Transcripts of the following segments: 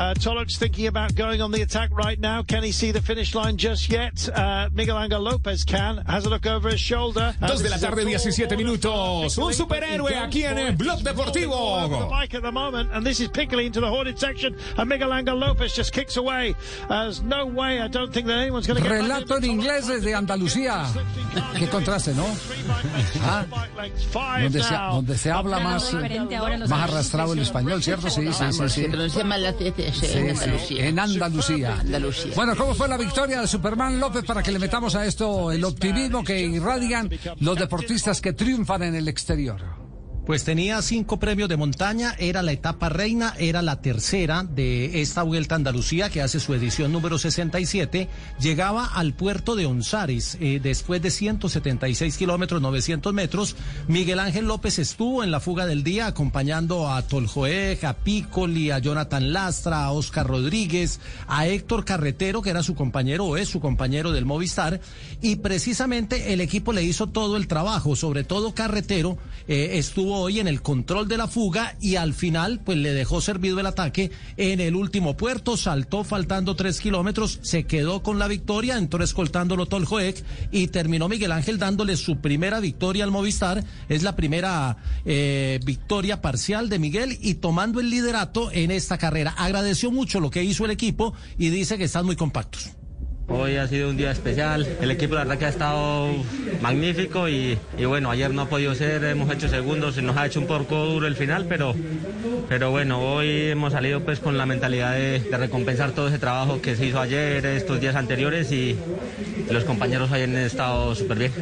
Uh, Tolok's thinking about going on the attack right now. Can he see the finish line just yet? Uh, Miguel Angel Lopez can. Has a look over his shoulder. Uh, Dos de la tarde, full 17 minutos. Un superhéroe aquí en el Blog Deportivo. the mic at the moment, and this is Piccoli into the hoarded section, and Miguel Angel Lopez just kicks away. There's no way. I don't think that anyone's going to get. Relato en in. inglés desde Andalucía. Qué contraste, ¿no? Ah, donde se, donde se habla más, más arrastrado el español, ¿cierto? Sí, sí, sí. sí. Andalucía. en Andalucía. Andalucía. Bueno, ¿cómo fue la victoria de Superman López para que le metamos a esto el optimismo que irradian los deportistas que triunfan en el exterior? Pues tenía cinco premios de montaña, era la etapa reina, era la tercera de esta Vuelta a Andalucía que hace su edición número 67. Llegaba al puerto de Onzares eh, después de 176 kilómetros, 900 metros. Miguel Ángel López estuvo en la fuga del día acompañando a Toljoeg, a Piccoli, a Jonathan Lastra, a Oscar Rodríguez, a Héctor Carretero, que era su compañero o es su compañero del Movistar. Y precisamente el equipo le hizo todo el trabajo, sobre todo Carretero eh, estuvo hoy en el control de la fuga y al final pues le dejó servido el ataque en el último puerto, saltó faltando tres kilómetros, se quedó con la victoria, entró escoltándolo Toljoek y terminó Miguel Ángel dándole su primera victoria al Movistar, es la primera eh, victoria parcial de Miguel y tomando el liderato en esta carrera. Agradeció mucho lo que hizo el equipo y dice que están muy compactos. Hoy ha sido un día especial, el equipo la verdad que ha estado magnífico y, bueno, ayer no ha podido ser, hemos hecho segundos y nos ha hecho un poco duro el final, pero, pero bueno, hoy hemos salido pues con la mentalidad de, de recompensar todo ese trabajo que se hizo ayer, estos días anteriores y los compañeros hoy han estado súper bien.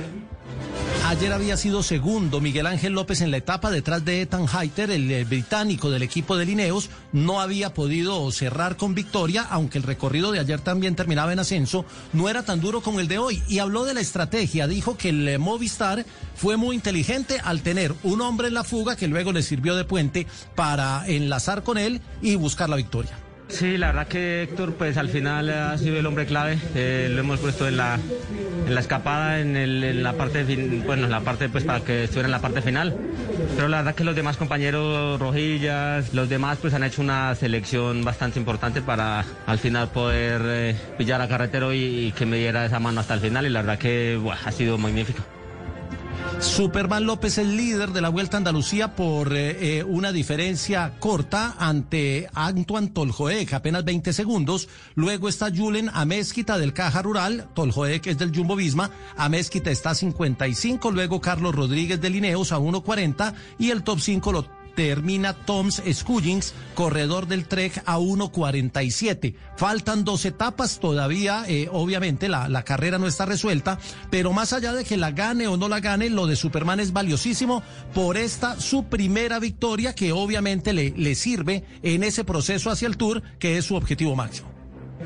Ayer había sido segundo Miguel Ángel López en la etapa detrás de Ethan Hayter, el eh, británico del equipo de Lineos. No había podido cerrar con victoria, aunque el recorrido de ayer también terminaba en ascenso. No era tan duro como el de hoy. Y habló de la estrategia. Dijo que el eh, Movistar fue muy inteligente al tener un hombre en la fuga que luego le sirvió de puente para enlazar con él y buscar la victoria. Sí, la verdad que Héctor pues al final ha sido el hombre clave, eh, lo hemos puesto en la, escapada, en, el- en la parte, fin- bueno, en la parte pues para que estuviera en la parte final, pero la verdad que los demás compañeros Rojillas, los demás pues han hecho una selección bastante importante para al final poder eh, pillar a Carretero y, que me diera esa mano hasta el final. Y la verdad que ha sido magnífico. Superman López el líder de la Vuelta a Andalucía por eh, eh, una diferencia corta ante Antoine Toljoek, apenas 20 segundos. Luego está Julen Amezquita del Caja Rural, Toljoek es del Jumbo Visma, Amezquita está a 55, luego Carlos Rodríguez de Lineos a 1.40 y el top 5 lo termina Toms Scullings, corredor del Trek a 1.47. Faltan dos etapas todavía, eh, obviamente la, la carrera no está resuelta, pero más allá de que la gane o no la gane, lo de Superman es valiosísimo por esta su primera victoria que obviamente le, le sirve en ese proceso hacia el Tour, que es su objetivo máximo.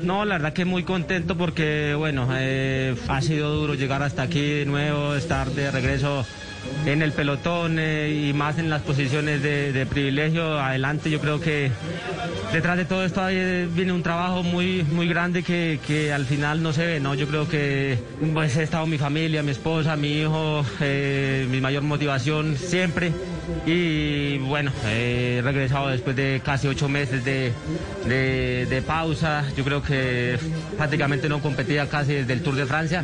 No, la verdad que muy contento porque, bueno, eh, ha sido duro llegar hasta aquí de nuevo, estar de regreso en el pelotón eh, y más en las posiciones de, privilegio. Adelante, yo creo que detrás de todo esto eh, viene un trabajo muy, muy grande que, que al final no se ve, ¿no? Yo creo que pues, he estado mi familia, mi esposa, mi hijo, eh, mi mayor motivación siempre. Y bueno, he regresado después de casi ocho meses de, de, pausa. Yo creo que prácticamente no competía casi desde el Tour de Francia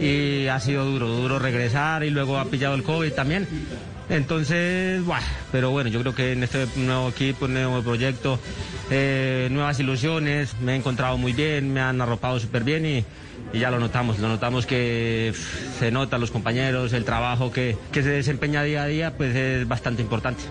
y ha sido duro, duro regresar y luego ha pillado el COVID también. Entonces, buah, pero bueno, yo creo que en este nuevo equipo, nuevo proyecto, eh, nuevas ilusiones, me he encontrado muy bien, me han arropado súper bien y, y ya lo notamos, lo notamos que se nota los compañeros, el trabajo que, que se desempeña día a día, pues es bastante importante.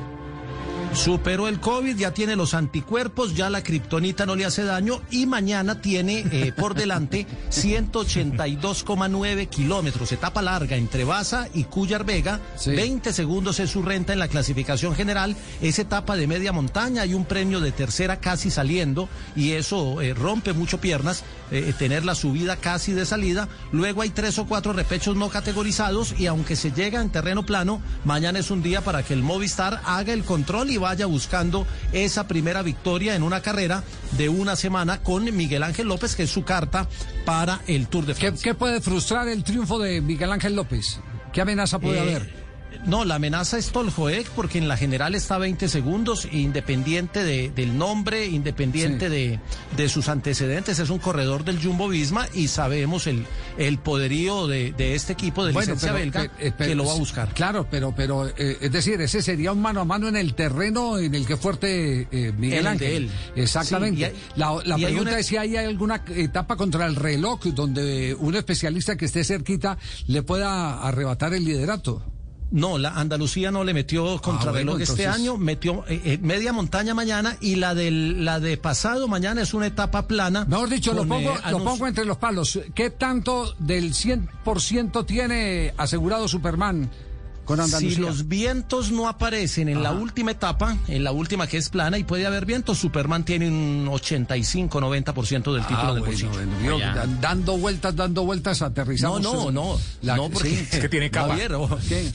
Superó el COVID, ya tiene los anticuerpos, ya la kriptonita no le hace daño y mañana tiene eh, por delante 182,9 kilómetros, etapa larga entre Baza y Cuyar Vega. Sí. 20 segundos es su renta en la clasificación general. Es etapa de media montaña, hay un premio de tercera casi saliendo y eso eh, rompe mucho piernas, eh, tener la subida casi de salida. Luego hay tres o cuatro repechos no categorizados y aunque se llega en terreno plano, mañana es un día para que el Movistar haga el control y vaya buscando esa primera victoria en una carrera de una semana con Miguel Ángel López, que es su carta para el Tour de ¿Qué, Francia. qué puede frustrar el triunfo de Miguel Ángel López? ¿Qué amenaza puede Eh, haber? No, la amenaza es Toljoek porque en la general está 20 segundos, independiente de, del nombre, independiente de, de, sus antecedentes. Es un corredor del Jumbo Visma y sabemos el, el poderío de, de este equipo de licencia belga eh, que lo va a buscar. Claro, pero, pero eh, es decir, ese sería un mano a mano en el terreno en el que fuerte eh, Miguel Ángel. Exactamente. la, la pregunta es si hay alguna etapa contra el reloj donde un especialista que esté cerquita le pueda arrebatar el liderato. No, la Andalucía no le metió ah, contrarreloj este año, metió eh, eh, media montaña mañana y la del la de pasado mañana es una etapa plana. Mejor dicho, lo pongo, eh, lo pongo entre los palos. ¿Qué tanto del 100% tiene asegurado Superman? Si los vientos no aparecen en la última etapa, en la última que es plana y puede haber vientos, Superman tiene un 85-90% del título ah, de bueno, dando vueltas, dando vueltas, aterrizamos. No, no, no. no porque, es que tiene capa.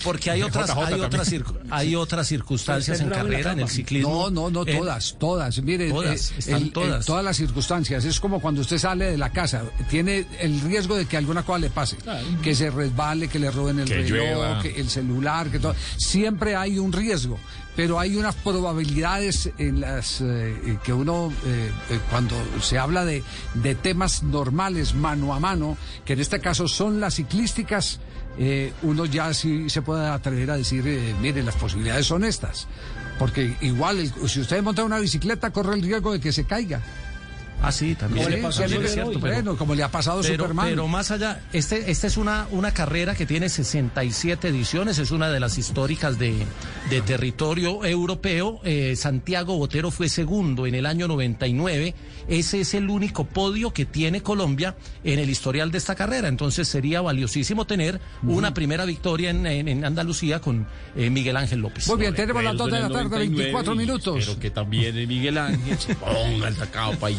porque hay otras, hay otras, hay otras circunstancias en carrera, en el ciclismo. No, no, no, eh, todas, todas. Mire, todas, eh, todas. todas las circunstancias. Es como cuando usted sale de la casa, tiene el riesgo de que alguna cosa le pase, que se resbale, que le roben el reloj, que el celular que todo. Siempre hay un riesgo, pero hay unas probabilidades en las eh, que uno, eh, eh, cuando se habla de, de, temas normales, mano a mano, que en este caso son las ciclísticas, uno ya sí se puede atrever a decir, mire, las posibilidades son estas. Porque igual, si usted monta una bicicleta, corre el riesgo de que se caiga. Ah, sí, también. es cierto, bueno, como le ha pasado a Superman. Pero más allá, este, esta es una, una carrera que tiene 67 ediciones, es una de las históricas de, de territorio europeo. Eh, Santiago Botero fue segundo en el año 99. Ese es el único podio que tiene Colombia en el historial de esta carrera. Entonces sería valiosísimo tener una primera victoria en, en, Andalucía con eh, Miguel Ángel López. Muy bien, tenemos las 2 de la tarde, 24 minutos. Pero que también Miguel Ángel se ponga el tacao país.